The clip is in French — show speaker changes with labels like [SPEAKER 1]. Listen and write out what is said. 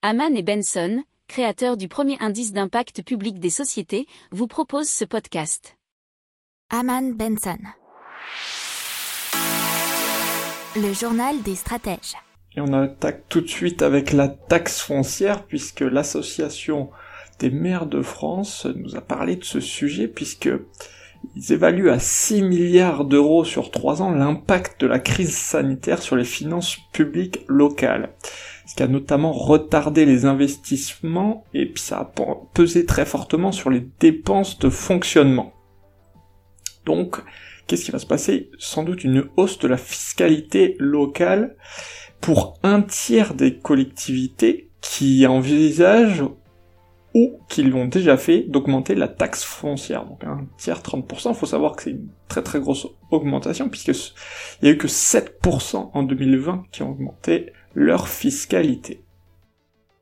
[SPEAKER 1] Haman et Benson, créateurs du premier indice d'impact public des sociétés, vous proposent ce podcast.
[SPEAKER 2] Haman Benson. Le journal des stratèges.
[SPEAKER 3] Et on attaque tout de suite avec la taxe foncière puisque l'association des maires de France nous a parlé de ce sujet puisque ils évaluent à 6 milliards d'euros sur 3 ans l'impact de la crise sanitaire sur les finances publiques locales. Ce qui a notamment retardé les investissements et puis ça a pesé très fortement sur les dépenses de fonctionnement. Donc, qu'est-ce qui va se passer? Sans doute une hausse de la fiscalité locale pour un tiers des collectivités qui envisagent qui l'ont déjà fait d'augmenter la taxe foncière. Donc un tiers 30%, il faut savoir que c'est une très très grosse augmentation puisque il y a eu que 7% en 2020 qui ont augmenté leur fiscalité.